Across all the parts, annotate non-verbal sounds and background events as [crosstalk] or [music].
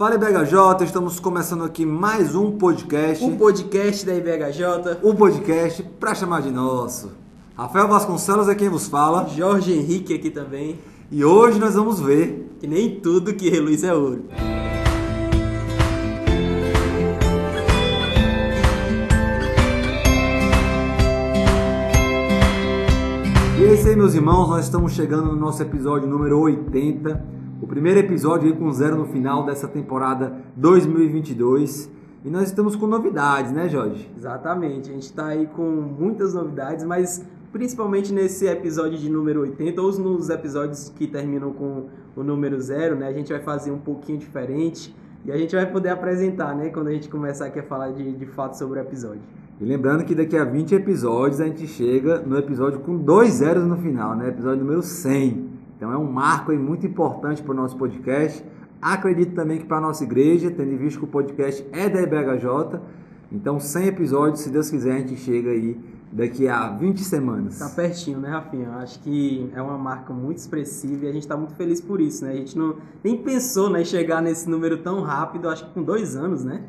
Fala IBHJ, estamos começando aqui mais um podcast. O podcast da IBHJ. Um podcast pra chamar de nosso. Rafael Vasconcelos é quem vos fala. Jorge Henrique aqui também. E hoje nós vamos ver que nem tudo que reluz é ouro. E é isso aí, meus irmãos, nós estamos chegando no nosso episódio número 80. Primeiro episódio aí com zero no final dessa temporada 2022. E nós estamos com novidades, né, Jorge? Exatamente, a gente está aí com muitas novidades, mas principalmente nesse episódio de número 80 ou nos episódios que terminam com o número zero, né? A gente vai fazer um pouquinho diferente e a gente vai poder apresentar, né? Quando a gente começar aqui a falar de, de fato sobre o episódio. E lembrando que daqui a 20 episódios a gente chega no episódio com dois zeros no final, né? Episódio número 100. Então é um marco aí muito importante para o nosso podcast. Acredito também que para a nossa igreja, tendo visto que o podcast é da IBHJ. Então 100 episódios, se Deus quiser, a gente chega aí daqui a 20 semanas. Tá pertinho, né, Rafinha? Acho que é uma marca muito expressiva e a gente está muito feliz por isso, né? A gente não nem pensou né, em chegar nesse número tão rápido, acho que com dois anos, né?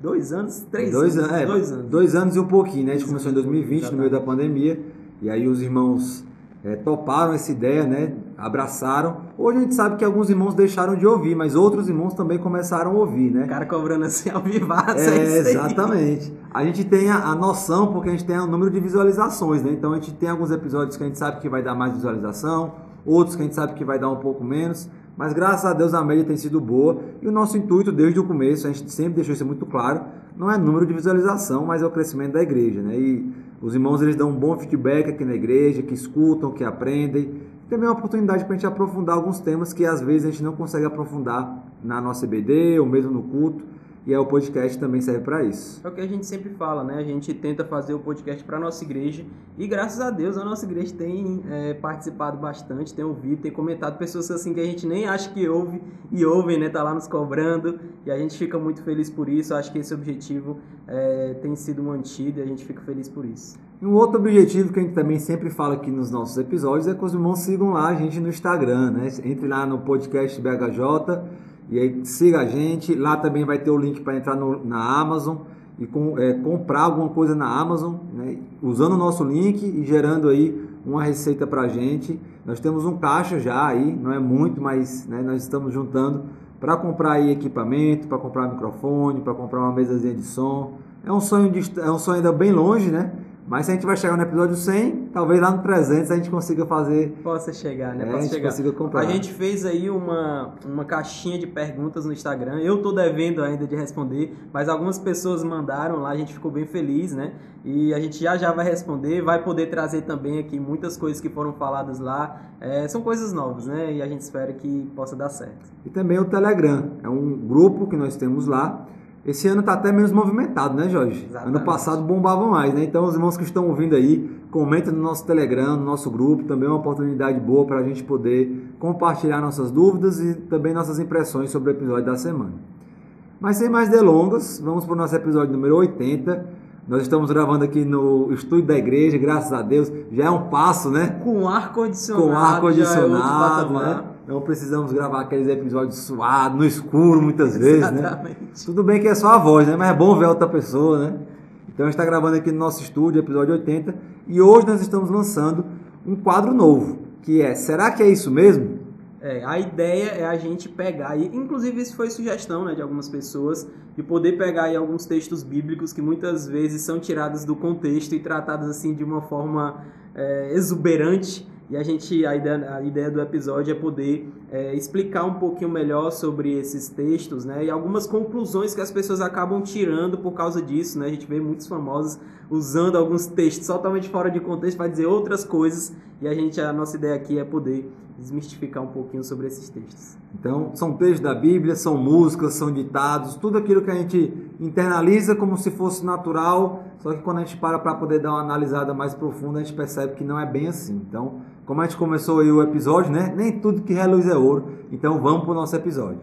Dois anos, três dois anos, é, dois anos. Dois anos e um pouquinho, né? A gente começou em 2020, no meio da pandemia, e aí os irmãos é, toparam essa ideia, né? Abraçaram. Hoje a gente sabe que alguns irmãos deixaram de ouvir, mas outros irmãos também começaram a ouvir, né? O cara cobrando assim ao vivaço. É, exatamente. A gente tem a, a, noção, porque a gente tem o número de visualizações, né? Então a gente tem alguns episódios que a gente sabe que vai dar mais visualização, outros que a gente sabe que vai dar um pouco menos. Mas graças a Deus a média tem sido boa e o nosso intuito desde o começo, a gente sempre deixou isso muito claro, não é número de visualização, mas é o crescimento da igreja, né? E os irmãos eles dão um bom feedback aqui na igreja, que escutam, que aprendem. Também é uma oportunidade para a gente aprofundar alguns temas que às vezes a gente não consegue aprofundar na nossa EBD ou mesmo no culto. E aí o podcast também serve para isso. É o que a gente sempre fala, né? A gente tenta fazer o podcast para nossa igreja e graças a Deus a nossa igreja tem é, participado bastante, tem ouvido, tem comentado pessoas assim que a gente nem acha que ouve e ouvem, né? Tá lá nos cobrando e a gente fica muito feliz por isso. Acho que esse objetivo é, tem sido mantido e a gente fica feliz por isso. E um outro objetivo que a gente também sempre fala aqui nos nossos episódios é que os irmãos sigam lá a gente no Instagram, né? Entre lá no podcast BHJ e aí siga a gente. Lá também vai ter o link para entrar no, na Amazon e com, é, comprar alguma coisa na Amazon, né? usando o nosso link e gerando aí uma receita para a gente. Nós temos um caixa já aí, não é muito, mas né, nós estamos juntando para comprar aí equipamento, para comprar microfone, para comprar uma mesazinha de som. É um sonho, de, é um sonho ainda bem longe, né? Mas se a gente vai chegar no episódio 100, talvez lá no 300 a gente consiga fazer. Possa chegar, né? É, Possa a gente chegar. consiga comprar. A gente fez aí uma, uma caixinha de perguntas no Instagram. Eu tô devendo ainda de responder, mas algumas pessoas mandaram lá, a gente ficou bem feliz, né? E a gente já já vai responder, vai poder trazer também aqui muitas coisas que foram faladas lá. É, são coisas novas, né? E a gente espera que possa dar certo. E também o Telegram, é um grupo que nós temos lá esse ano está até menos movimentado, né, Jorge? Exatamente. Ano passado bombava mais, né? Então, os irmãos que estão ouvindo aí, comentem no nosso Telegram, no nosso grupo. Também é uma oportunidade boa para a gente poder compartilhar nossas dúvidas e também nossas impressões sobre o episódio da semana. Mas sem mais delongas, vamos para o nosso episódio número 80. Nós estamos gravando aqui no estúdio da igreja, graças a Deus. Já é um passo, né? Com ar condicionado. Com ar condicionado, é né? Não precisamos gravar aqueles episódios suados, no escuro, muitas vezes, Exatamente. né? Tudo bem que é só a voz, né? Mas é bom ver outra pessoa, né? Então a gente está gravando aqui no nosso estúdio, episódio 80, e hoje nós estamos lançando um quadro novo, que é Será que é isso mesmo? É, a ideia é a gente pegar, e inclusive isso foi sugestão né, de algumas pessoas, de poder pegar aí alguns textos bíblicos que muitas vezes são tirados do contexto e tratados assim de uma forma é, exuberante e a gente a ideia, a ideia do episódio é poder é, explicar um pouquinho melhor sobre esses textos, né? E algumas conclusões que as pessoas acabam tirando por causa disso, né? A gente vê muitos famosos usando alguns textos totalmente fora de contexto para dizer outras coisas e a gente a nossa ideia aqui é poder desmistificar um pouquinho sobre esses textos. Então, são textos da Bíblia, são músicas, são ditados, tudo aquilo que a gente internaliza como se fosse natural, só que quando a gente para para poder dar uma analisada mais profunda, a gente percebe que não é bem assim. Então, como a gente começou aí o episódio, né? Nem tudo que reluz é ouro. Então, vamos para o nosso episódio.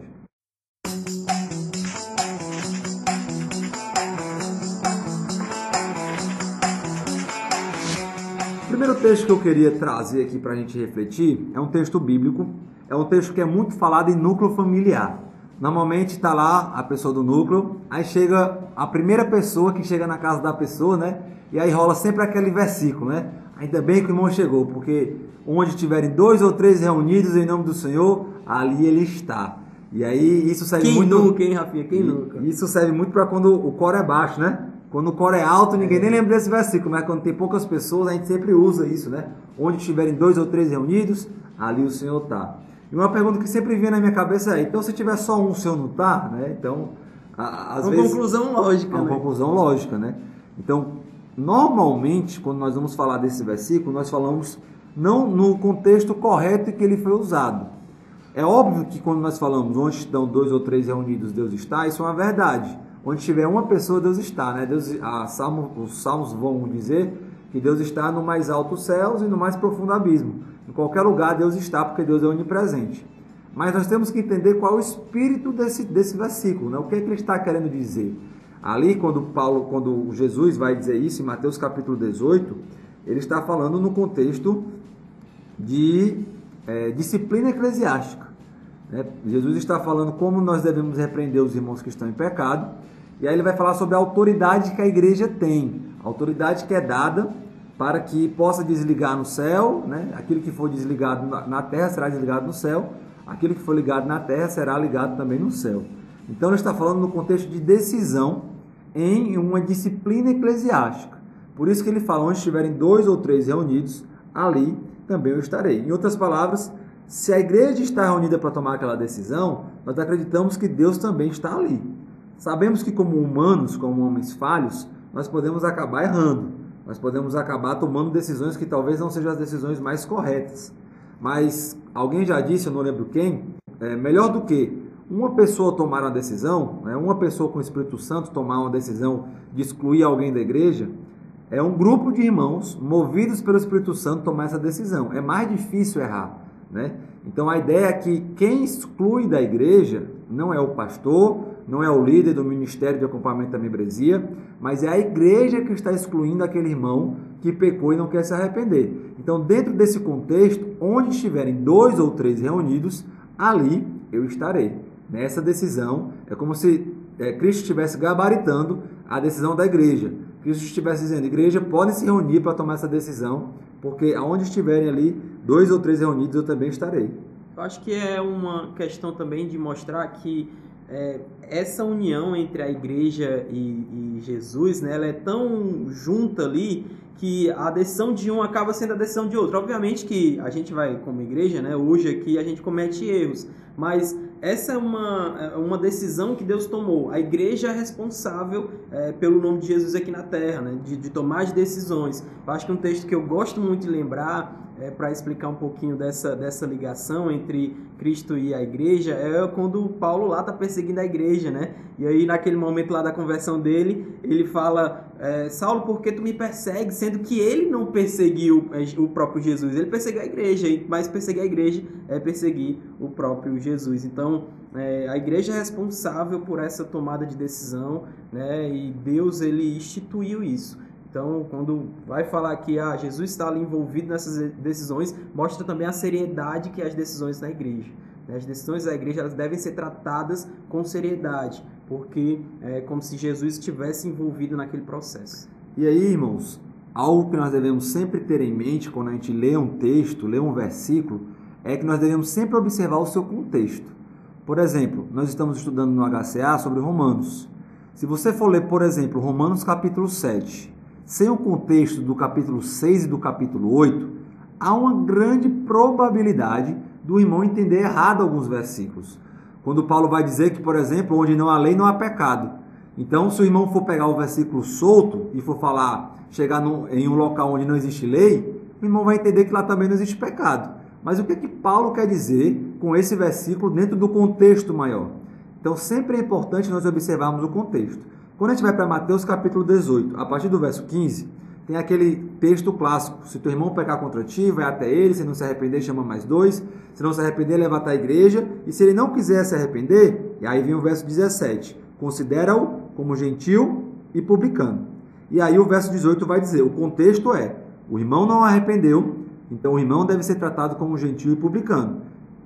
O primeiro texto que eu queria trazer aqui para a gente refletir é um texto bíblico, é um texto que é muito falado em núcleo familiar. Normalmente está lá a pessoa do núcleo, aí chega a primeira pessoa que chega na casa da pessoa, né? E aí rola sempre aquele versículo, né? Ainda bem que o irmão chegou, porque onde tiverem dois ou três reunidos em nome do Senhor, ali ele está. E aí isso serve Quem muito. nunca, hein, Rafinha? Quem nunca? Isso serve muito para quando o coro é baixo, né? Quando o coro é alto, ninguém nem lembra desse versículo, mas quando tem poucas pessoas, a gente sempre usa isso, né? Onde tiverem dois ou três reunidos, ali o Senhor está. E uma pergunta que sempre vem na minha cabeça é: então se tiver só um, o Senhor não está? Né? Então, a- às Uma vezes. conclusão lógica, Uma né? conclusão lógica, né? Então, normalmente, quando nós vamos falar desse versículo, nós falamos não no contexto correto em que ele foi usado. É óbvio que quando nós falamos onde estão dois ou três reunidos, Deus está, isso é uma verdade. Onde tiver uma pessoa, Deus está, né? Deus, Salmo, os salmos vão dizer que Deus está no mais alto céus e no mais profundo abismo. Em qualquer lugar Deus está, porque Deus é onipresente. Mas nós temos que entender qual é o espírito desse, desse versículo, né? O que, é que ele está querendo dizer? Ali, quando Paulo, quando Jesus vai dizer isso em Mateus capítulo 18, ele está falando no contexto de é, disciplina eclesiástica. né? Jesus está falando como nós devemos repreender os irmãos que estão em pecado, e aí ele vai falar sobre a autoridade que a igreja tem, a autoridade que é dada para que possa desligar no céu, né? aquilo que for desligado na- terra será desligado no céu, aquilo que for ligado na terra será ligado também no céu. Então ele está falando no contexto de decisão em uma disciplina eclesiástica. Por isso que ele fala, onde estiverem dois ou três reunidos, ali também eu estarei. Em outras palavras, se a igreja está reunida para tomar aquela decisão, nós acreditamos que Deus também está ali. Sabemos que como humanos, como homens falhos, nós podemos acabar errando. Nós podemos acabar tomando decisões que talvez não sejam as decisões mais corretas. Mas alguém já disse, eu não lembro quem, é melhor do que uma pessoa tomar uma decisão, né, uma pessoa com o Espírito Santo tomar uma decisão de excluir alguém da igreja, é um grupo de irmãos movidos pelo Espírito Santo tomar essa decisão. É mais difícil errar, né? Então a ideia é que quem exclui da igreja não é o pastor, não é o líder do ministério de acompanhamento da membresia, mas é a igreja que está excluindo aquele irmão que pecou e não quer se arrepender. Então, dentro desse contexto, onde estiverem dois ou três reunidos, ali eu estarei. Nessa decisão, é como se é, Cristo estivesse gabaritando a decisão da igreja. Cristo estivesse dizendo, igreja, podem se reunir para tomar essa decisão, porque aonde estiverem ali, dois ou três reunidos, eu também estarei. Eu acho que é uma questão também de mostrar que é, essa união entre a igreja e, e Jesus, né, ela é tão junta ali que a decisão de um acaba sendo a decisão de outro. Obviamente que a gente vai, como igreja, né, hoje aqui a gente comete erros, mas essa é uma, é uma decisão que Deus tomou. A igreja é responsável é, pelo nome de Jesus aqui na terra, né, de, de tomar as decisões. Eu acho que um texto que eu gosto muito de lembrar é, para explicar um pouquinho dessa, dessa ligação entre Cristo e a igreja, é quando Paulo lá está perseguindo a igreja, né? E aí, naquele momento lá da conversão dele, ele fala: é, Saulo, por que tu me persegues? Sendo que ele não perseguiu é, o próprio Jesus, ele perseguiu a igreja, mas perseguir a igreja é perseguir o próprio Jesus. Então, é, a igreja é responsável por essa tomada de decisão, né? E Deus ele instituiu isso. Então, quando vai falar que ah, Jesus está ali envolvido nessas decisões, mostra também a seriedade que é as decisões da igreja. né? As decisões da igreja elas devem ser tratadas com seriedade, porque é como se Jesus estivesse envolvido naquele processo. E aí, irmãos, algo que nós devemos sempre ter em mente quando a gente lê um texto, lê um versículo, é que nós devemos sempre observar o seu contexto. Por exemplo, nós estamos estudando no HCA sobre Romanos. Se você for ler, por exemplo, Romanos capítulo 7, sem o contexto do capítulo 6 e do capítulo 8, há uma grande probabilidade do irmão entender errado alguns versículos. Quando Paulo vai dizer que, por exemplo, onde não há lei, não há pecado. Então, se o irmão for pegar o versículo solto e for falar, chegar em um local onde não existe lei, o irmão vai entender que lá também não existe pecado. Mas o que, é que Paulo quer dizer com esse versículo dentro do contexto maior? Então, sempre é importante nós observarmos o contexto. Quando a gente vai para Mateus capítulo 18, a partir do verso 15, tem aquele texto clássico: se teu irmão pecar contra ti, vai até ele, se não se arrepender, chama mais dois, se não se arrepender, leva até a igreja, e se ele não quiser se arrepender, e aí vem o verso 17: considera-o como gentil e publicano. E aí o verso 18 vai dizer: o contexto é, o irmão não arrependeu, então o irmão deve ser tratado como gentil e publicano.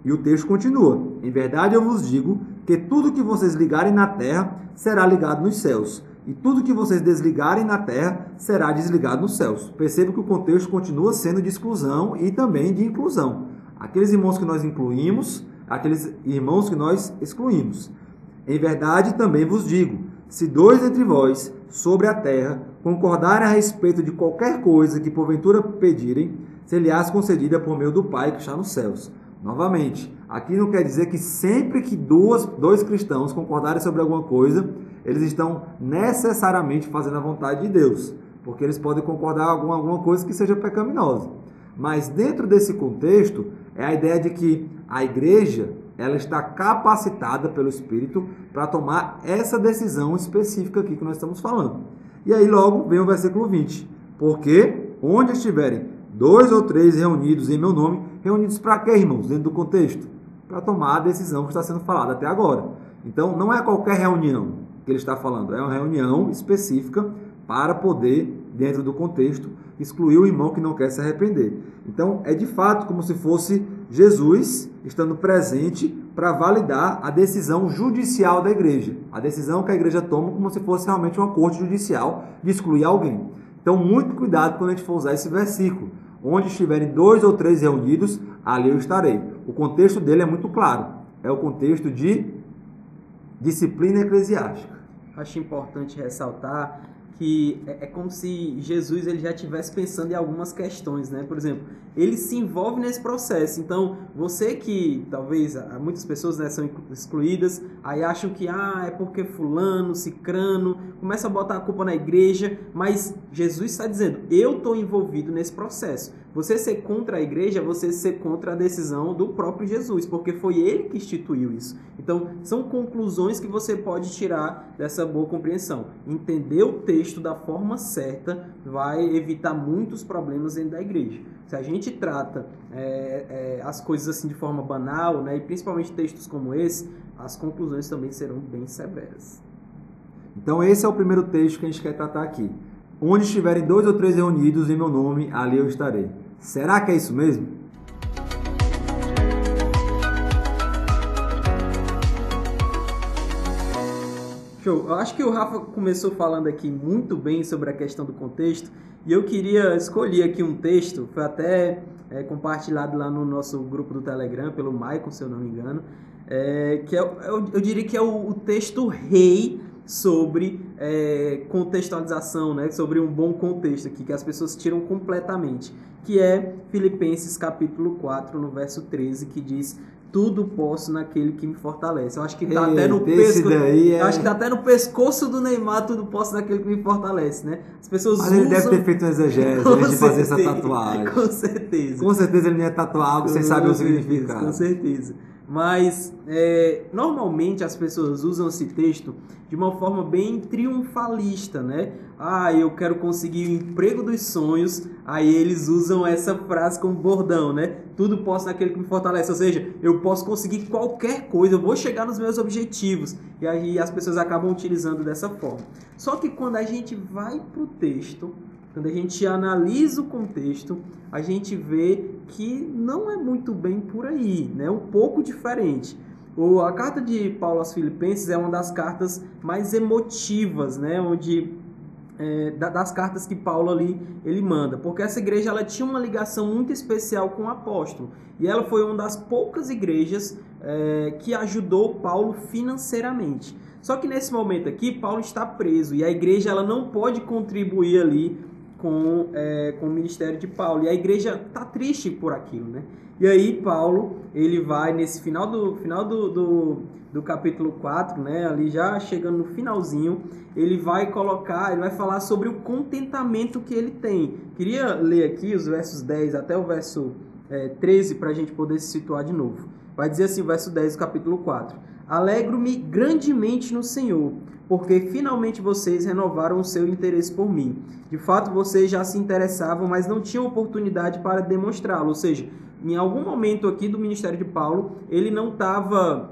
E o texto continua: Em verdade eu vos digo que tudo que vocês ligarem na terra será ligado nos céus, e tudo que vocês desligarem na terra será desligado nos céus. Perceba que o contexto continua sendo de exclusão e também de inclusão. Aqueles irmãos que nós incluímos, aqueles irmãos que nós excluímos. Em verdade também vos digo: se dois entre vós sobre a terra concordarem a respeito de qualquer coisa que porventura pedirem, ser-lhe-ás concedida por meio do Pai que está nos céus. Novamente, aqui não quer dizer que sempre que duas, dois cristãos concordarem sobre alguma coisa, eles estão necessariamente fazendo a vontade de Deus, porque eles podem concordar com alguma coisa que seja pecaminosa. Mas dentro desse contexto, é a ideia de que a igreja ela está capacitada pelo Espírito para tomar essa decisão específica aqui que nós estamos falando. E aí logo vem o versículo 20. Porque onde estiverem dois ou três reunidos em meu nome, reunidos para quê, irmãos? Dentro do contexto? Para tomar a decisão que está sendo falada até agora. Então, não é qualquer reunião que ele está falando, é uma reunião específica para poder, dentro do contexto, excluir o irmão que não quer se arrepender. Então, é de fato como se fosse Jesus estando presente para validar a decisão judicial da igreja. A decisão que a igreja toma como se fosse realmente uma corte judicial de excluir alguém. Então, muito cuidado quando a gente for usar esse versículo. Onde estiverem dois ou três reunidos, ali eu estarei. O contexto dele é muito claro. É o contexto de disciplina eclesiástica. Acho importante ressaltar que é, é, como se Jesus ele já estivesse pensando em algumas questões, né? Por exemplo, ele se envolve nesse processo. Então, você que talvez muitas pessoas né, são excluídas, aí acham que ah, é porque fulano, cicrano, começa a botar a culpa na igreja, mas Jesus está dizendo, eu estou envolvido nesse processo. Você ser contra a igreja é você ser contra a decisão do próprio Jesus, porque foi ele que instituiu isso. Então, são conclusões que você pode tirar dessa boa compreensão. Entender o texto da forma certa vai evitar muitos problemas dentro da igreja. Se a gente trata é, é, as coisas assim de forma banal, né, e principalmente textos como esse, as conclusões também serão bem severas. Então, esse é o primeiro texto que a gente quer tratar aqui. Onde estiverem dois ou três reunidos em meu nome, ali eu estarei. Será que é isso mesmo? Show. Eu acho que o Rafa começou falando aqui muito bem sobre a questão do contexto e eu queria escolher aqui um texto, foi até é, compartilhado lá no nosso grupo do Telegram pelo Maicon, se eu não me engano, é, que é, eu, eu, diria que é o, o texto rei sobre é, contextualização, né, sobre um bom contexto aqui, que as pessoas tiram completamente, que é Filipenses capítulo 4, no verso 13, que diz tudo posso naquele que me fortalece. Eu acho que tá até no pescoço. É... Acho que tá até no pescoço do Neymar, tudo posso naquele que me fortalece, né? As pessoas Mas usam... ele deve ter feito um exegese [laughs] antes de fazer essa tatuagem. Com certeza. Com certeza ele não ia tatuar algo sem saber o significado. Com certeza. Mas é, normalmente as pessoas usam esse texto de uma forma bem triunfalista, né? Ah, eu quero conseguir o emprego dos sonhos. Aí eles usam essa frase como bordão, né? Tudo posso naquele que me fortalece. Ou seja, eu posso conseguir qualquer coisa, eu vou chegar nos meus objetivos. E aí as pessoas acabam utilizando dessa forma. Só que quando a gente vai para o texto, quando a gente analisa o contexto, a gente vê que não é muito bem por aí, né? Um pouco diferente. O, a carta de Paulo aos Filipenses é uma das cartas mais emotivas, né? Onde é, das cartas que Paulo ali ele manda, porque essa igreja ela tinha uma ligação muito especial com o apóstolo e ela foi uma das poucas igrejas é, que ajudou Paulo financeiramente. Só que nesse momento aqui Paulo está preso e a igreja ela não pode contribuir ali com, é, com o ministério de Paulo. E a igreja tá triste por aquilo, né? E aí Paulo, ele vai nesse final do final do, do, do, capítulo 4, né, ali já chegando no finalzinho, ele vai colocar, ele vai falar sobre o contentamento que ele tem. Queria ler aqui os versos 10 até o verso é, 13 para a gente poder se situar de novo. Vai dizer assim, verso 10 do capítulo 4. Alegro-me grandemente no Senhor, porque finalmente vocês renovaram o seu interesse por mim. De fato, vocês já se interessavam, mas não tinham oportunidade para demonstrá-lo. Ou seja, em algum momento aqui do ministério de Paulo, ele não estava.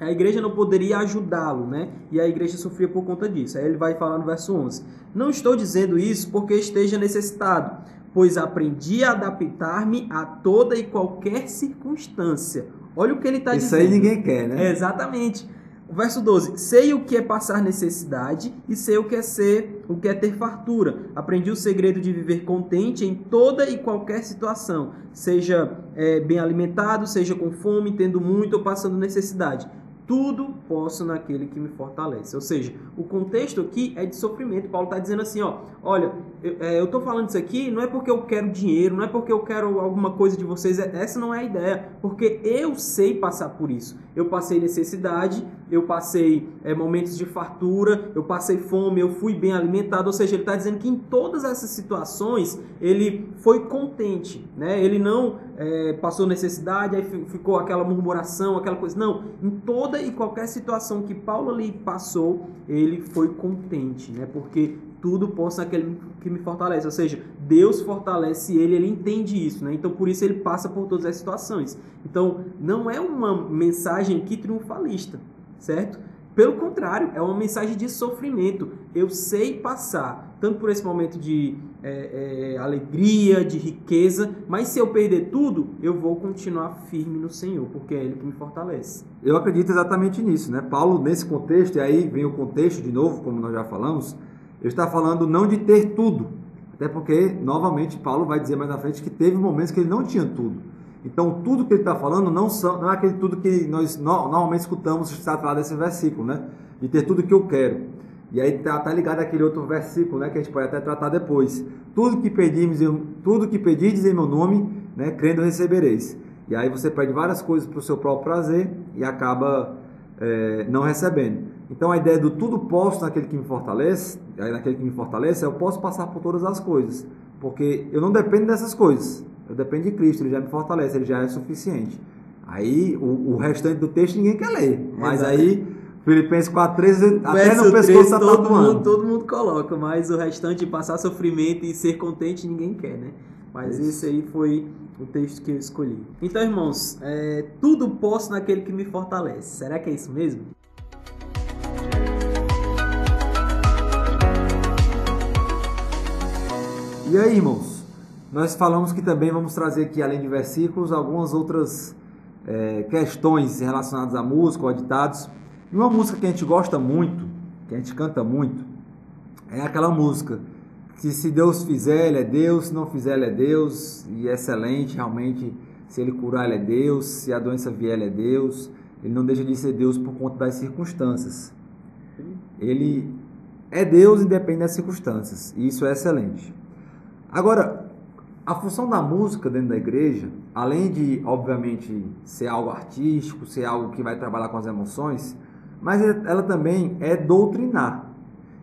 A igreja não poderia ajudá-lo, né? E a igreja sofria por conta disso. Aí ele vai falar no verso 11: Não estou dizendo isso porque esteja necessitado, pois aprendi a adaptar-me a toda e qualquer circunstância. Olha o que ele está Isso dizendo. aí ninguém quer, né? É, exatamente. Verso 12: Sei o que é passar necessidade e sei o que é ser, o que é ter fartura. Aprendi o segredo de viver contente em toda e qualquer situação, seja é, bem alimentado, seja com fome, tendo muito ou passando necessidade. Tudo posso naquele que me fortalece. Ou seja, o contexto aqui é de sofrimento. Paulo está dizendo assim, ó, olha, eu estou falando isso aqui não é porque eu quero dinheiro, não é porque eu quero alguma coisa de vocês. É, essa não é a ideia, porque eu sei passar por isso. Eu passei necessidade, eu passei é, momentos de fartura, eu passei fome, eu fui bem alimentado. Ou seja, ele está dizendo que em todas essas situações ele foi contente, né? Ele não é, passou necessidade, aí ficou aquela murmuração, aquela coisa. Não, em toda e qualquer situação que Paulo ali passou, ele foi contente, né? Porque tudo posso naquele que me fortalece. Ou seja, Deus fortalece ele, ele entende isso, né? Então por isso ele passa por todas as situações. Então não é uma mensagem aqui triunfalista, certo? Pelo contrário, é uma mensagem de sofrimento. Eu sei passar, tanto por esse momento de é, é, alegria, de riqueza, mas se eu perder tudo, eu vou continuar firme no Senhor, porque é Ele que me fortalece. Eu acredito exatamente nisso, né? Paulo, nesse contexto, e aí vem o contexto de novo, como nós já falamos, ele está falando não de ter tudo, até porque, novamente, Paulo vai dizer mais na frente que teve momentos que ele não tinha tudo. Então, tudo que ele está falando não, são, não é aquele tudo que nós normalmente escutamos está atrás desse versículo, né? De ter tudo que eu quero. E aí está tá ligado àquele outro versículo, né? Que a gente pode até tratar depois. Tudo que pedimos, tudo que pedires em meu nome, né? Crendo recebereis. E aí você pede várias coisas para o seu próprio prazer e acaba é, não recebendo. Então a ideia do tudo posso naquele que me fortalece, naquele que me fortalece, é eu posso passar por todas as coisas, porque eu não dependo dessas coisas. Eu dependo de Cristo, ele já me fortalece, ele já é suficiente. Aí o, o restante do texto ninguém quer ler. Mas Exato. aí, Filipenses 4,13, até no pescoço está todo mundo, todo mundo coloca, mas o restante passar sofrimento e ser contente ninguém quer, né? Mas isso. esse aí foi o texto que eu escolhi. Então, irmãos, é, tudo posso naquele que me fortalece. Será que é isso mesmo? E aí, irmãos? Nós falamos que também vamos trazer aqui, além de versículos, algumas outras é, questões relacionadas à música ou ditados. E uma música que a gente gosta muito, que a gente canta muito, é aquela música que se Deus fizer, Ele é Deus, se não fizer, Ele é Deus, e é excelente, realmente, se Ele curar, Ele é Deus, se a doença vier, Ele é Deus, Ele não deixa de ser Deus por conta das circunstâncias. Ele é Deus independente das circunstâncias, e isso é excelente. Agora, a função da música dentro da igreja, além de, obviamente, ser algo artístico, ser algo que vai trabalhar com as emoções, mas ela também é doutrinar.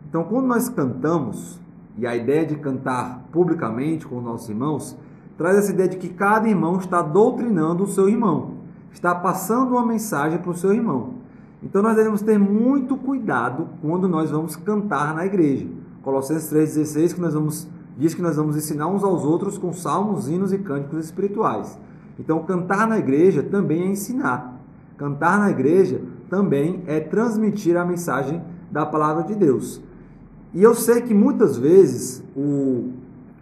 Então, quando nós cantamos, e a ideia de cantar publicamente com os nossos irmãos, traz essa ideia de que cada irmão está doutrinando o seu irmão, está passando uma mensagem para o seu irmão. Então, nós devemos ter muito cuidado quando nós vamos cantar na igreja. Colossenses 3,16, que nós vamos diz que nós vamos ensinar uns aos outros com salmos, hinos e cânticos espirituais. Então, cantar na igreja também é ensinar. Cantar na igreja também é transmitir a mensagem da palavra de Deus. E eu sei que muitas vezes o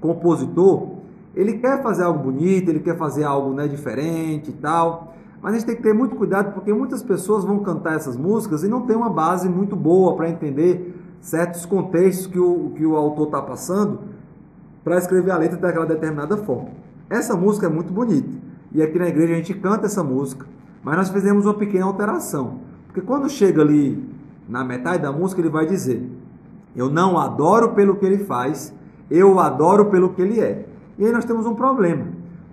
compositor, ele quer fazer algo bonito, ele quer fazer algo né, diferente e tal, mas a gente tem que ter muito cuidado porque muitas pessoas vão cantar essas músicas e não tem uma base muito boa para entender certos contextos que o, que o autor está passando para escrever a letra daquela determinada forma. Essa música é muito bonita e aqui na igreja a gente canta essa música, mas nós fizemos uma pequena alteração, porque quando chega ali na metade da música ele vai dizer: Eu não adoro pelo que ele faz, eu adoro pelo que ele é. E aí nós temos um problema,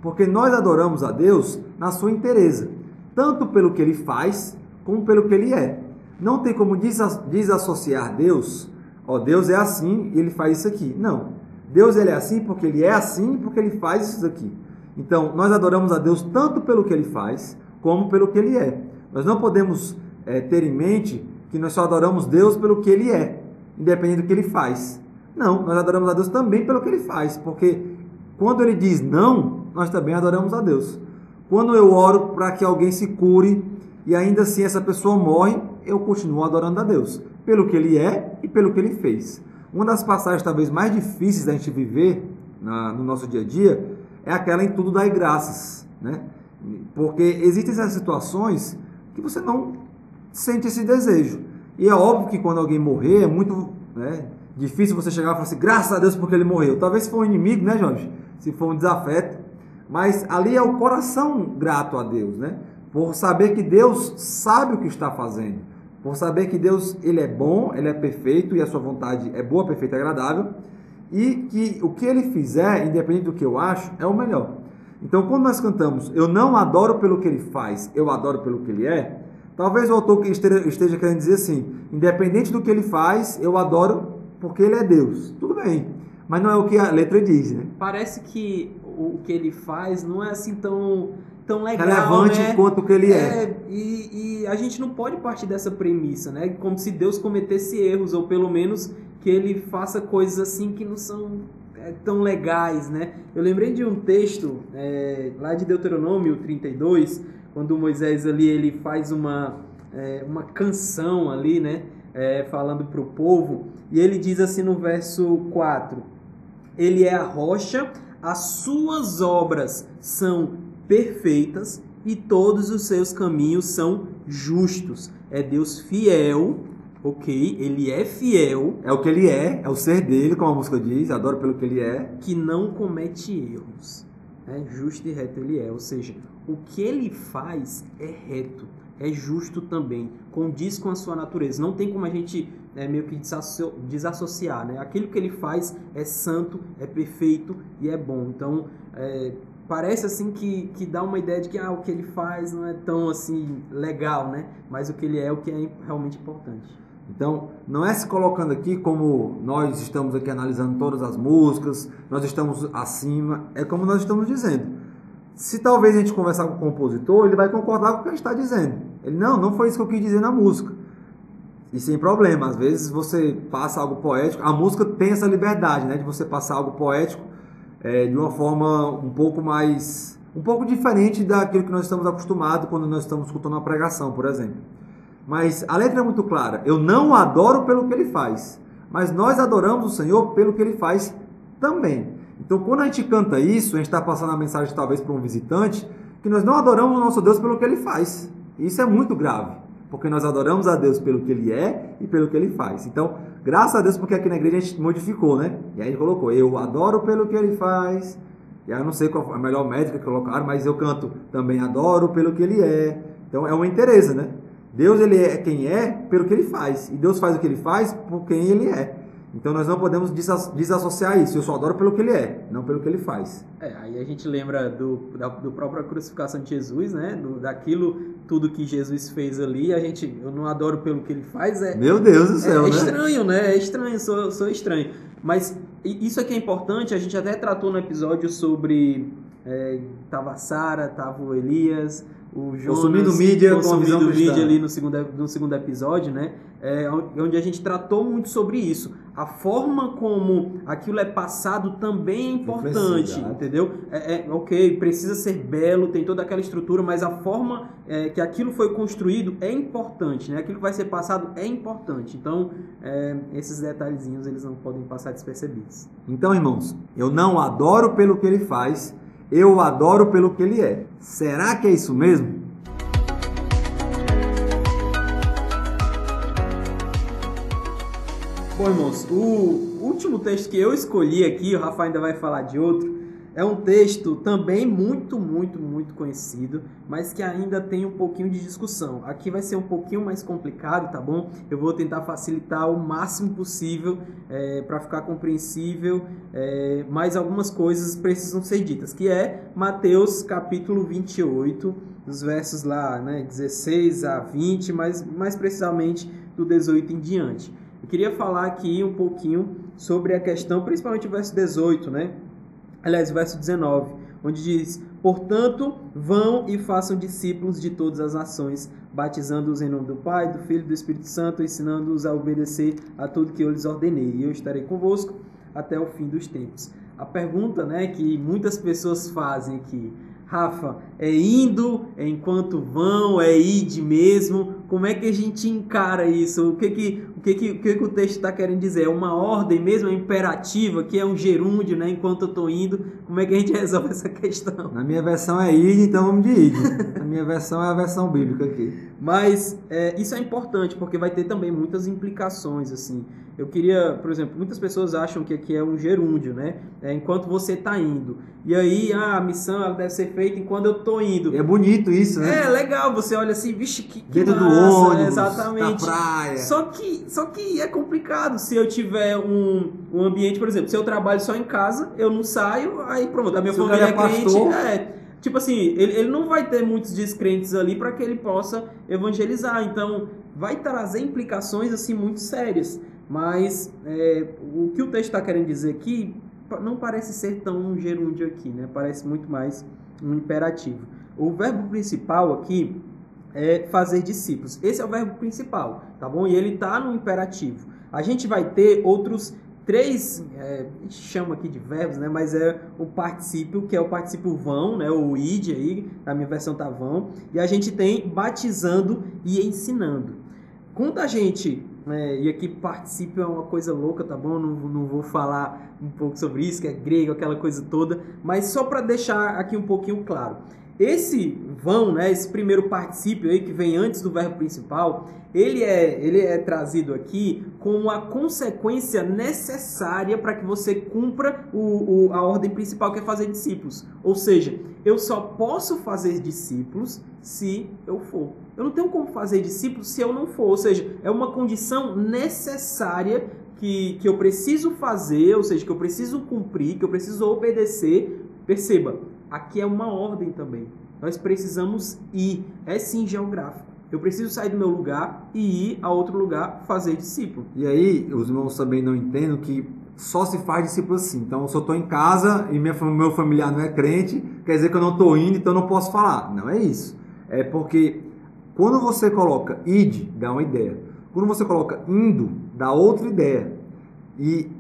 porque nós adoramos a Deus na sua inteireza, tanto pelo que ele faz como pelo que ele é. Não tem como desassociar Deus, ó, Deus é assim e ele faz isso aqui. Não. Deus ele é assim porque ele é assim porque ele faz isso aqui. Então, nós adoramos a Deus tanto pelo que ele faz, como pelo que ele é. Nós não podemos é, ter em mente que nós só adoramos Deus pelo que ele é, independente do que ele faz. Não, nós adoramos a Deus também pelo que ele faz, porque quando ele diz não, nós também adoramos a Deus. Quando eu oro para que alguém se cure e ainda assim essa pessoa morre, eu continuo adorando a Deus, pelo que ele é e pelo que ele fez. Uma das passagens talvez mais difíceis da gente viver na, no nosso dia a dia é aquela em tudo dar graças, né? Porque existem essas situações que você não sente esse desejo. E é óbvio que quando alguém morrer é muito né, difícil você chegar e falar assim, graças a Deus porque ele morreu. Talvez se for um inimigo, né, Jorge? Se for um desafeto. Mas ali é o coração grato a Deus, né? Por saber que Deus sabe o que está fazendo. Por saber que Deus ele é bom, ele é perfeito e a sua vontade é boa, perfeita e agradável. E que o que ele fizer, independente do que eu acho, é o melhor. Então, quando nós cantamos, eu não adoro pelo que ele faz, eu adoro pelo que ele é, talvez o autor esteja, querendo dizer assim: independente do que ele faz, eu adoro porque ele é Deus. Tudo bem, mas não é o que a letra diz, né? Parece que o que ele faz não é assim tão, tão legal. Relevante né? quanto que ele é. é e, e a gente não pode partir dessa premissa, né? Como se Deus cometesse erros, ou pelo menos que ele faça coisas assim que não são é, tão legais, né? Eu lembrei de um texto é, lá de Deuteronômio 32, quando Moisés ali ele faz uma, é, uma canção ali, né? É, falando para o povo, e ele diz assim no verso 4: Ele é a rocha, as suas obras são perfeitas e todos os seus caminhos são justos. É Deus fiel ok, ele é fiel. É o que ele é, é o ser dele, como a música diz, adoro pelo que ele é. Que não comete erros. É justo e reto ele é. Ou seja, o que ele faz é reto, é justo também, condiz com a sua natureza. Não tem como a gente é, meio que desassociar, né? Aquilo que ele faz é santo, é perfeito e é bom. Então, é, parece assim que, que dá uma ideia de que ah, o que ele faz não é tão assim legal, né? Mas o que ele é, o que é realmente importante. Então, não é se colocando aqui como nós estamos aqui analisando todas as músicas, nós estamos acima, é como nós estamos dizendo. Se talvez a gente conversar com o compositor, ele vai concordar com o que a gente está dizendo. Ele, não, não foi isso que eu quis dizer na música. E sem problema, às vezes você passa algo poético, a música tem essa liberdade, né, de você passar algo poético é, de uma forma um pouco mais, um pouco diferente daquilo que nós estamos acostumados quando nós estamos escutando uma pregação, por exemplo. Mas a letra é muito clara. Eu não o adoro pelo que ele faz, mas nós adoramos o Senhor pelo que ele faz também. Então, quando a gente canta isso, a gente está passando a mensagem talvez para um visitante que nós não adoramos o nosso Deus pelo que ele faz. Isso é muito grave, porque nós adoramos a Deus pelo que ele é e pelo que ele faz. Então, graças a Deus, porque aqui na igreja a gente modificou, né? E aí a gente colocou: Eu adoro pelo que ele faz. E aí eu não sei qual a melhor métrica que colocaram, mas eu canto também adoro pelo que ele é. Então é uma interesse, né? Deus ele é quem é pelo que ele faz. E Deus faz o que ele faz por quem ele é. Então nós não podemos desassociar isso. Eu só adoro pelo que ele é, não pelo que ele faz. É, aí a gente lembra do, da do própria crucificação de Jesus, né? Do, daquilo, tudo que Jesus fez ali. A gente, eu não adoro pelo que ele faz. É, Meu Deus do céu, é, né? É estranho, né? É estranho, sou, sou estranho. Mas isso aqui é importante. A gente até tratou no episódio sobre. É, tava Sara, tava o Elias o Jonas consumindo mídia, consumindo mídia ali no segundo, no segundo episódio, né? É, onde a gente tratou muito sobre isso. A forma como aquilo é passado também é importante, entendeu? É, é, ok, precisa ser belo, tem toda aquela estrutura, mas a forma é, que aquilo foi construído é importante, né? Aquilo que vai ser passado é importante. Então, é, esses detalhezinhos eles não podem passar despercebidos. Então, irmãos, eu não adoro pelo que ele faz, eu o adoro pelo que ele é. Será que é isso mesmo? Bom, irmãos, o último texto que eu escolhi aqui, o Rafa ainda vai falar de outro, é um texto também muito, muito, muito conhecido, mas que ainda tem um pouquinho de discussão. Aqui vai ser um pouquinho mais complicado, tá bom? Eu vou tentar facilitar o máximo possível é, para ficar compreensível, é, mas algumas coisas precisam ser ditas, que é Mateus capítulo 28, dos versos lá, né, 16 a 20, mas mais precisamente do 18 em diante. Eu queria falar aqui um pouquinho sobre a questão, principalmente o verso 18, né? Aliás, verso 19, onde diz: Portanto, vão e façam discípulos de todas as nações, batizando-os em nome do Pai, do Filho e do Espírito Santo, ensinando-os a obedecer a tudo que eu lhes ordenei. E eu estarei convosco até o fim dos tempos. A pergunta né, que muitas pessoas fazem aqui, Rafa, é indo enquanto vão, é ide mesmo? Como é que a gente encara isso? O que que o, que que, o, que que o texto está querendo dizer? É uma ordem mesmo, é imperativa, que é um gerúndio, né? Enquanto eu estou indo, como é que a gente [laughs] resolve essa questão? Na minha versão é id, então vamos de id. [laughs] Na minha versão é a versão bíblica aqui. Mas é, isso é importante, porque vai ter também muitas implicações, assim. Eu queria, por exemplo, muitas pessoas acham que aqui é um gerúndio, né? É enquanto você está indo. E aí, ah, a missão deve ser feita enquanto eu estou indo. É bonito isso, né? É, legal. Você olha assim, vixe, que, que Dentro do massa, ônibus, exatamente. na praia. Só que, só que é complicado se eu tiver um, um ambiente, por exemplo, se eu trabalho só em casa, eu não saio, aí pronto, a minha Se família é é crente. É, tipo assim, ele, ele não vai ter muitos descrentes ali para que ele possa evangelizar. Então, vai trazer implicações assim muito sérias. Mas é, o que o texto está querendo dizer aqui não parece ser tão um gerúndio aqui, né? Parece muito mais um imperativo. O verbo principal aqui é fazer discípulos. Esse é o verbo principal, tá bom? E ele está no imperativo. A gente vai ter outros três, é, chama aqui de verbos, né? Mas é o particípio, que é o particípio vão, né? O id aí, na minha versão tá vão. E a gente tem batizando e ensinando. Quando a gente, né, e aqui particípio é uma coisa louca, tá bom? Não, não vou falar um pouco sobre isso, que é grego, aquela coisa toda, mas só para deixar aqui um pouquinho claro. Esse vão, né, esse primeiro particípio aí que vem antes do verbo principal, ele é, ele é trazido aqui como a consequência necessária para que você cumpra o, o- a ordem principal que é fazer discípulos. Ou seja, eu só posso fazer discípulos se eu for. Eu não tenho como fazer discípulos se eu não for. Ou seja, é uma condição necessária que, que eu preciso fazer, ou seja, que eu preciso cumprir, que eu preciso obedecer. Perceba, aqui é uma ordem também. Nós precisamos ir. É sim geográfico. Eu preciso sair do meu lugar e ir a outro lugar fazer discípulo. E aí, os irmãos também não entendem que só se faz discípulo assim. Então, se eu estou em casa e minha, meu familiar não é crente, quer dizer que eu não estou indo, então eu não posso falar. Não é isso. É porque quando você coloca id, dá uma ideia. Quando você coloca indo, dá outra ideia. E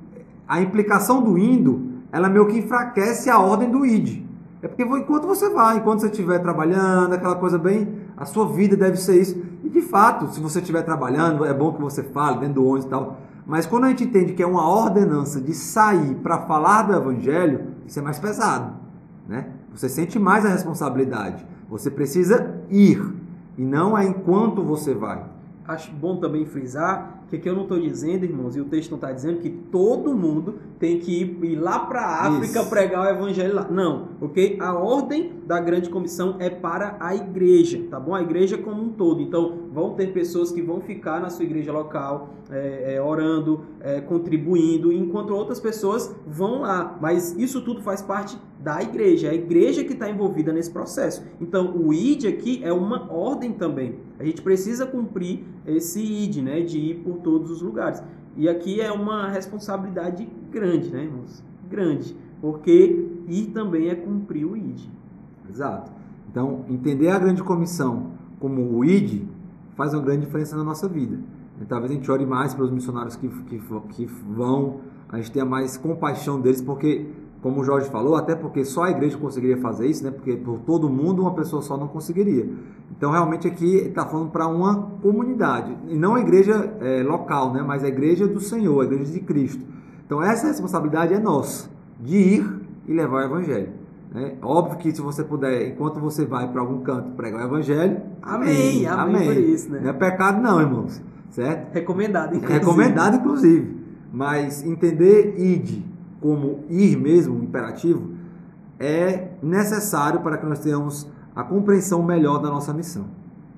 a implicação do indo, ela meio que enfraquece a ordem do id. É porque enquanto você vai, enquanto você estiver trabalhando, aquela coisa bem. A sua vida deve ser isso. E de fato, se você estiver trabalhando, é bom que você fale dentro do ônibus e tal. Mas quando a gente entende que é uma ordenança de sair para falar do evangelho, isso é mais pesado. Né? Você sente mais a responsabilidade. Você precisa ir. E não é enquanto você vai. Acho bom também frisar que aqui eu não estou dizendo, irmãos, e o texto não está dizendo que todo mundo tem que ir, ir lá para a África Isso. pregar o evangelho lá. Não, ok? A ordem da grande comissão é para a igreja, tá bom? A igreja como um todo. Então, vão ter pessoas que vão ficar na sua igreja local, é, é, orando, é, contribuindo, enquanto outras pessoas vão lá. Mas isso tudo faz parte da igreja, é a igreja que está envolvida nesse processo. Então, o ID aqui é uma ordem também. A gente precisa cumprir esse ID, né, de ir por todos os lugares. E aqui é uma responsabilidade grande, né, irmãos? Grande, porque ir também é cumprir o ID. Exato. Então, entender a grande comissão como o ID faz uma grande diferença na nossa vida. E talvez a gente ore mais pelos missionários que, que, que vão, a gente tenha mais compaixão deles, porque, como o Jorge falou, até porque só a igreja conseguiria fazer isso, né? Porque por todo mundo uma pessoa só não conseguiria. Então, realmente aqui está falando para uma comunidade, e não a igreja é, local, né? Mas a igreja do Senhor, a igreja de Cristo. Então, essa responsabilidade é nossa, de ir e levar o evangelho. Né? Óbvio que se você puder, enquanto você vai para algum canto pregar o evangelho, Amém, amém por isso, né? Não é pecado não, irmãos, certo? Recomendado, É inclusive. recomendado, inclusive. Mas entender id como ir mesmo, imperativo, é necessário para que nós tenhamos a compreensão melhor da nossa missão.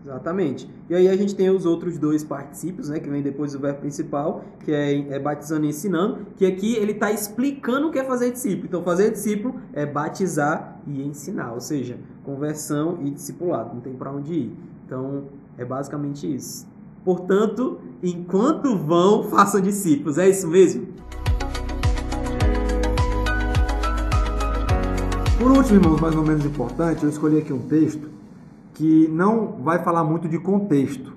Exatamente. E aí a gente tem os outros dois particípios, né, que vem depois do verbo principal, que é, é batizando e ensinando, que aqui ele está explicando o que é fazer discípulo. Então, fazer discípulo é batizar e ensinar, ou seja, conversão e discipulado, não tem para onde ir. Então, é basicamente isso. Portanto, enquanto vão, façam discípulos. É isso mesmo? Por último, irmãos, mais ou menos importante, eu escolhi aqui um texto que não vai falar muito de contexto.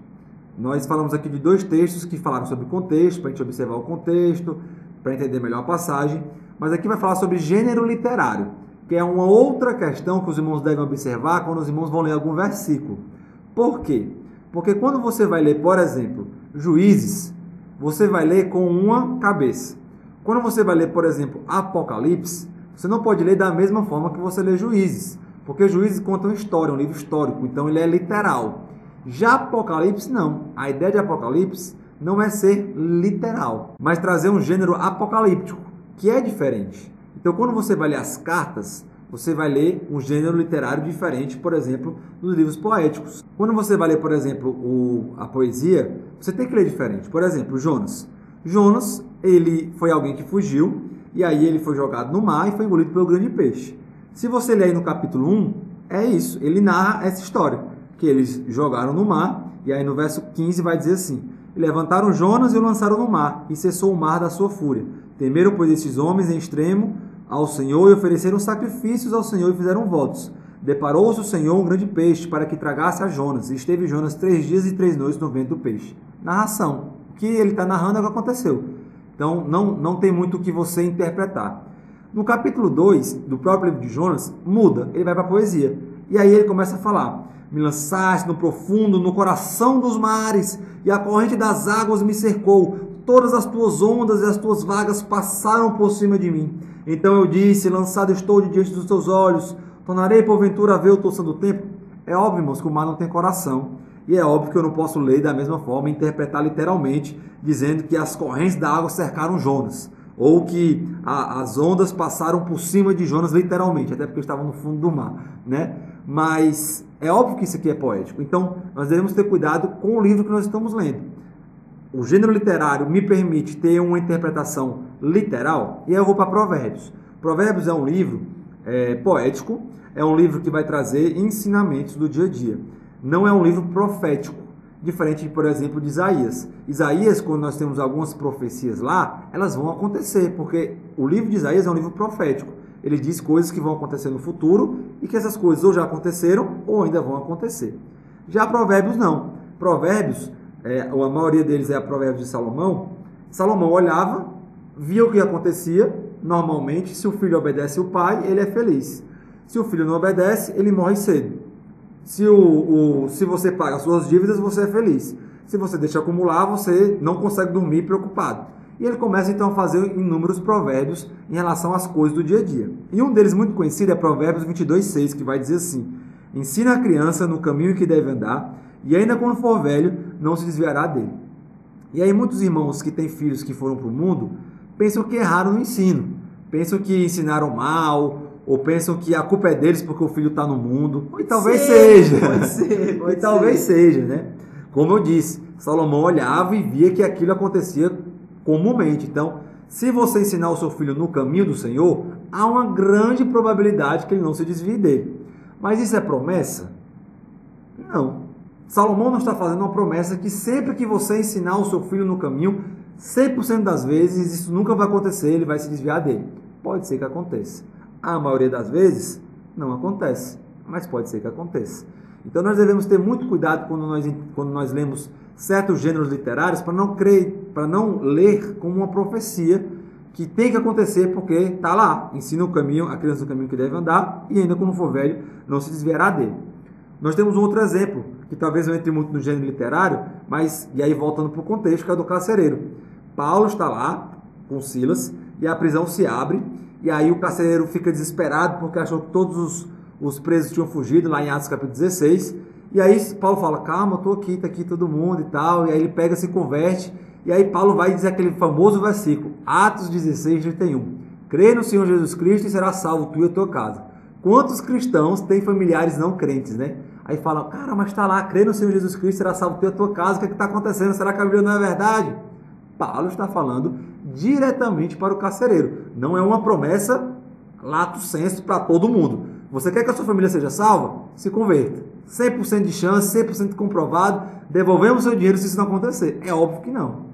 Nós falamos aqui de dois textos que falaram sobre contexto, para a gente observar o contexto, para entender melhor a passagem, mas aqui vai falar sobre gênero literário, que é uma outra questão que os irmãos devem observar quando os irmãos vão ler algum versículo. Por quê? Porque quando você vai ler, por exemplo, Juízes, você vai ler com uma cabeça. Quando você vai ler, por exemplo, Apocalipse, você não pode ler da mesma forma que você lê Juízes, porque Juízes conta uma história, um livro histórico, então ele é literal. Já Apocalipse não. A ideia de Apocalipse não é ser literal, mas trazer um gênero apocalíptico, que é diferente. Então, quando você vai ler as cartas, você vai ler um gênero literário diferente, por exemplo, dos livros poéticos. Quando você vai ler, por exemplo, o, a poesia, você tem que ler diferente. Por exemplo, Jonas. Jonas, ele foi alguém que fugiu, e aí ele foi jogado no mar e foi engolido pelo grande peixe. Se você ler aí no capítulo 1, é isso, ele narra essa história, que eles jogaram no mar, e aí no verso 15 vai dizer assim: Levantaram Jonas e o lançaram no mar, e cessou o mar da sua fúria. Temeram, pois, esses homens em extremo ao Senhor e ofereceram sacrifícios ao Senhor e fizeram votos. Deparou-se o Senhor um grande peixe para que tragasse a Jonas. E esteve Jonas três dias e três noites no vento do peixe. Narração. O que ele está narrando é o que aconteceu. Então não, não tem muito o que você interpretar. No capítulo 2 do próprio livro de Jonas, muda, ele vai para a poesia. E aí ele começa a falar: Me lançaste no profundo, no coração dos mares, e a corrente das águas me cercou. Todas as tuas ondas e as tuas vagas passaram por cima de mim. Então eu disse: Lançado estou de diante dos teus olhos, tornarei porventura a ver o torção do tempo. É óbvio, irmãos, que o mar não tem coração. E é óbvio que eu não posso ler da mesma forma, interpretar literalmente, dizendo que as correntes da água cercaram Jonas. Ou que a, as ondas passaram por cima de Jonas, literalmente, até porque estavam no fundo do mar. Né? Mas é óbvio que isso aqui é poético. Então, nós devemos ter cuidado com o livro que nós estamos lendo. O gênero literário me permite ter uma interpretação literal, e aí eu vou para Provérbios. Provérbios é um livro é, poético, é um livro que vai trazer ensinamentos do dia a dia. Não é um livro profético, diferente, por exemplo, de Isaías. Isaías, quando nós temos algumas profecias lá, elas vão acontecer, porque o livro de Isaías é um livro profético. Ele diz coisas que vão acontecer no futuro e que essas coisas ou já aconteceram ou ainda vão acontecer. Já Provérbios não. Provérbios, é, a maioria deles é a Provérbios de Salomão. Salomão olhava, via o que acontecia, normalmente, se o filho obedece o pai, ele é feliz. Se o filho não obedece, ele morre cedo. Se, o, o, se você paga suas dívidas, você é feliz. Se você deixa acumular, você não consegue dormir preocupado. E ele começa então a fazer inúmeros provérbios em relação às coisas do dia a dia. E um deles muito conhecido é Provérbios 22:6, que vai dizer assim: Ensina a criança no caminho que deve andar, e ainda quando for velho, não se desviará dele. E aí muitos irmãos que têm filhos que foram para o mundo pensam que erraram no ensino, pensam que ensinaram mal, ou pensam que a culpa é deles porque o filho está no mundo. Pode e talvez ser, seja. [laughs] Pode ser, pode e talvez ser. seja, né? Como eu disse, Salomão olhava e via que aquilo acontecia comumente. Então, se você ensinar o seu filho no caminho do Senhor, há uma grande probabilidade que ele não se desvie dele. Mas isso é promessa? Não. Salomão não está fazendo uma promessa que sempre que você ensinar o seu filho no caminho, 100% das vezes isso nunca vai acontecer, ele vai se desviar dele. Pode ser que aconteça. A maioria das vezes não acontece, mas pode ser que aconteça. Então nós devemos ter muito cuidado quando nós, quando nós lemos certos gêneros literários para não crer, para não ler como uma profecia que tem que acontecer porque está lá, ensina o caminho, a criança o caminho que deve andar e ainda quando for velho não se desviará dele. Nós temos um outro exemplo que talvez não entre muito no gênero literário, mas e aí voltando para o contexto que é do carcereiro. Paulo está lá com Silas e a prisão se abre e aí o carcereiro fica desesperado porque achou que todos os, os presos tinham fugido lá em Atos capítulo 16 e aí Paulo fala, calma, estou aqui, está aqui todo mundo e tal. E aí ele pega, se converte. E aí Paulo vai dizer aquele famoso versículo, Atos 16, 31. Crê no Senhor Jesus Cristo e será salvo tu e a tua casa. Quantos cristãos têm familiares não crentes, né? Aí fala, cara, mas está lá, crê no Senhor Jesus Cristo, será salvo tu e a tua casa. O que é está acontecendo? Será que a Bíblia não é verdade? Paulo está falando diretamente para o carcereiro. Não é uma promessa lato senso para todo mundo. Você quer que a sua família seja salva? Se converta. 100% de chance, 100% comprovado, devolvemos seu dinheiro se isso não acontecer. É óbvio que não.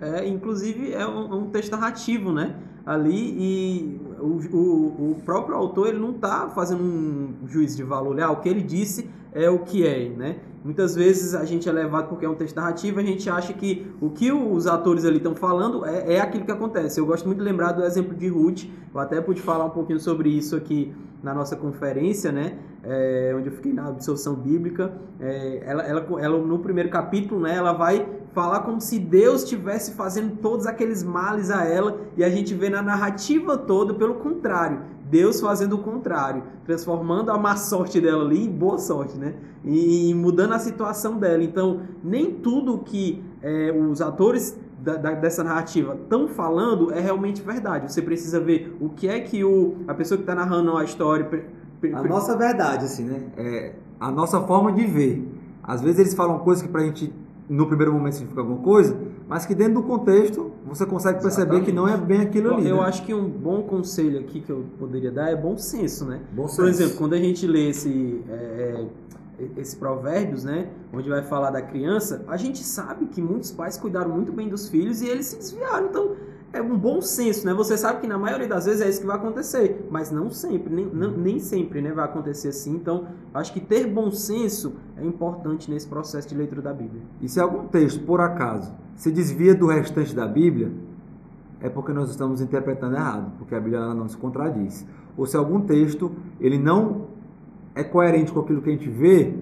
É, inclusive é um, um texto narrativo, né? Ali e o, o, o próprio autor ele não está fazendo um juízo de valor. Ah, o que ele disse é o que é, né? Muitas vezes a gente é levado porque é um texto narrativo, a gente acha que o que os atores ali estão falando é, é aquilo que acontece. Eu gosto muito de lembrar do exemplo de Ruth, eu até pude falar um pouquinho sobre isso aqui na nossa conferência, né? é, onde eu fiquei na absorção bíblica, é, ela, ela, ela, no primeiro capítulo, né, ela vai falar como se Deus estivesse fazendo todos aqueles males a ela, e a gente vê na narrativa toda, pelo contrário, Deus fazendo o contrário, transformando a má sorte dela ali em boa sorte, né? E, e mudando a situação dela. Então, nem tudo que é, os atores da, da, dessa narrativa estão falando é realmente verdade. Você precisa ver o que é que o, a pessoa que está narrando a história. A nossa verdade, assim, né? É a nossa forma de ver. Às vezes eles falam coisas que pra gente, no primeiro momento, significa alguma coisa, mas que dentro do contexto você consegue perceber Exatamente. que não é bem aquilo ali. Eu né? acho que um bom conselho aqui que eu poderia dar é bom senso, né? Bom senso. Por exemplo, quando a gente lê esse, é, é, esse provérbios, né? Onde vai falar da criança, a gente sabe que muitos pais cuidaram muito bem dos filhos e eles se desviaram. Então, é um bom senso, né? Você sabe que na maioria das vezes é isso que vai acontecer, mas não sempre, nem, nem sempre né, vai acontecer assim. Então, acho que ter bom senso é importante nesse processo de leitura da Bíblia. E se algum texto, por acaso, se desvia do restante da Bíblia, é porque nós estamos interpretando errado, porque a Bíblia não se contradiz. Ou se algum texto ele não é coerente com aquilo que a gente vê,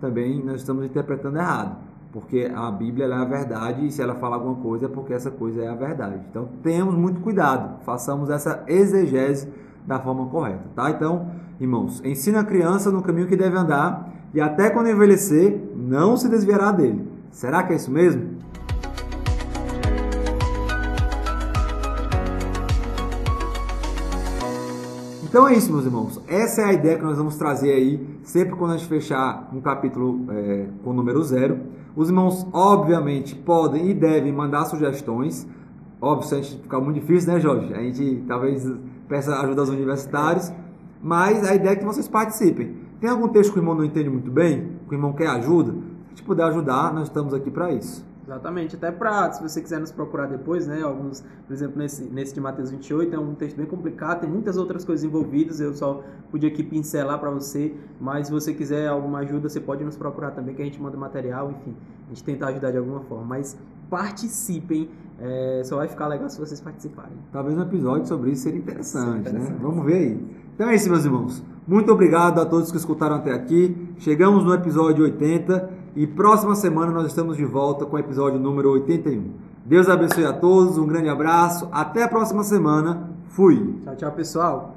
também nós estamos interpretando errado porque a Bíblia é a verdade e se ela fala alguma coisa é porque essa coisa é a verdade. Então, tenhamos muito cuidado, façamos essa exegese da forma correta, tá? Então, irmãos, ensina a criança no caminho que deve andar e até quando envelhecer, não se desviará dele. Será que é isso mesmo? Então é isso, meus irmãos. Essa é a ideia que nós vamos trazer aí, sempre quando a gente fechar um capítulo é, com o número zero. Os irmãos, obviamente, podem e devem mandar sugestões. Óbvio, se a gente ficar muito difícil, né, Jorge? A gente talvez peça ajuda aos universitários. Mas a ideia é que vocês participem. Tem algum texto que o irmão não entende muito bem, que o irmão quer ajuda? Se a gente puder ajudar, nós estamos aqui para isso. Exatamente, até para, se você quiser nos procurar depois, né, alguns, por exemplo, nesse, nesse de Mateus 28, é um texto bem complicado, tem muitas outras coisas envolvidas, eu só podia aqui pincelar para você, mas se você quiser alguma ajuda, você pode nos procurar também, que a gente manda material, enfim, a gente tenta ajudar de alguma forma, mas participem, é, só vai ficar legal se vocês participarem. Talvez um episódio sobre isso seria interessante, interessante. né? Vamos ver aí. Então é isso, meus irmãos. Muito obrigado a todos que escutaram até aqui. Chegamos no episódio 80 e próxima semana nós estamos de volta com o episódio número 81. Deus abençoe a todos, um grande abraço, até a próxima semana. Fui. Tchau, tchau, pessoal.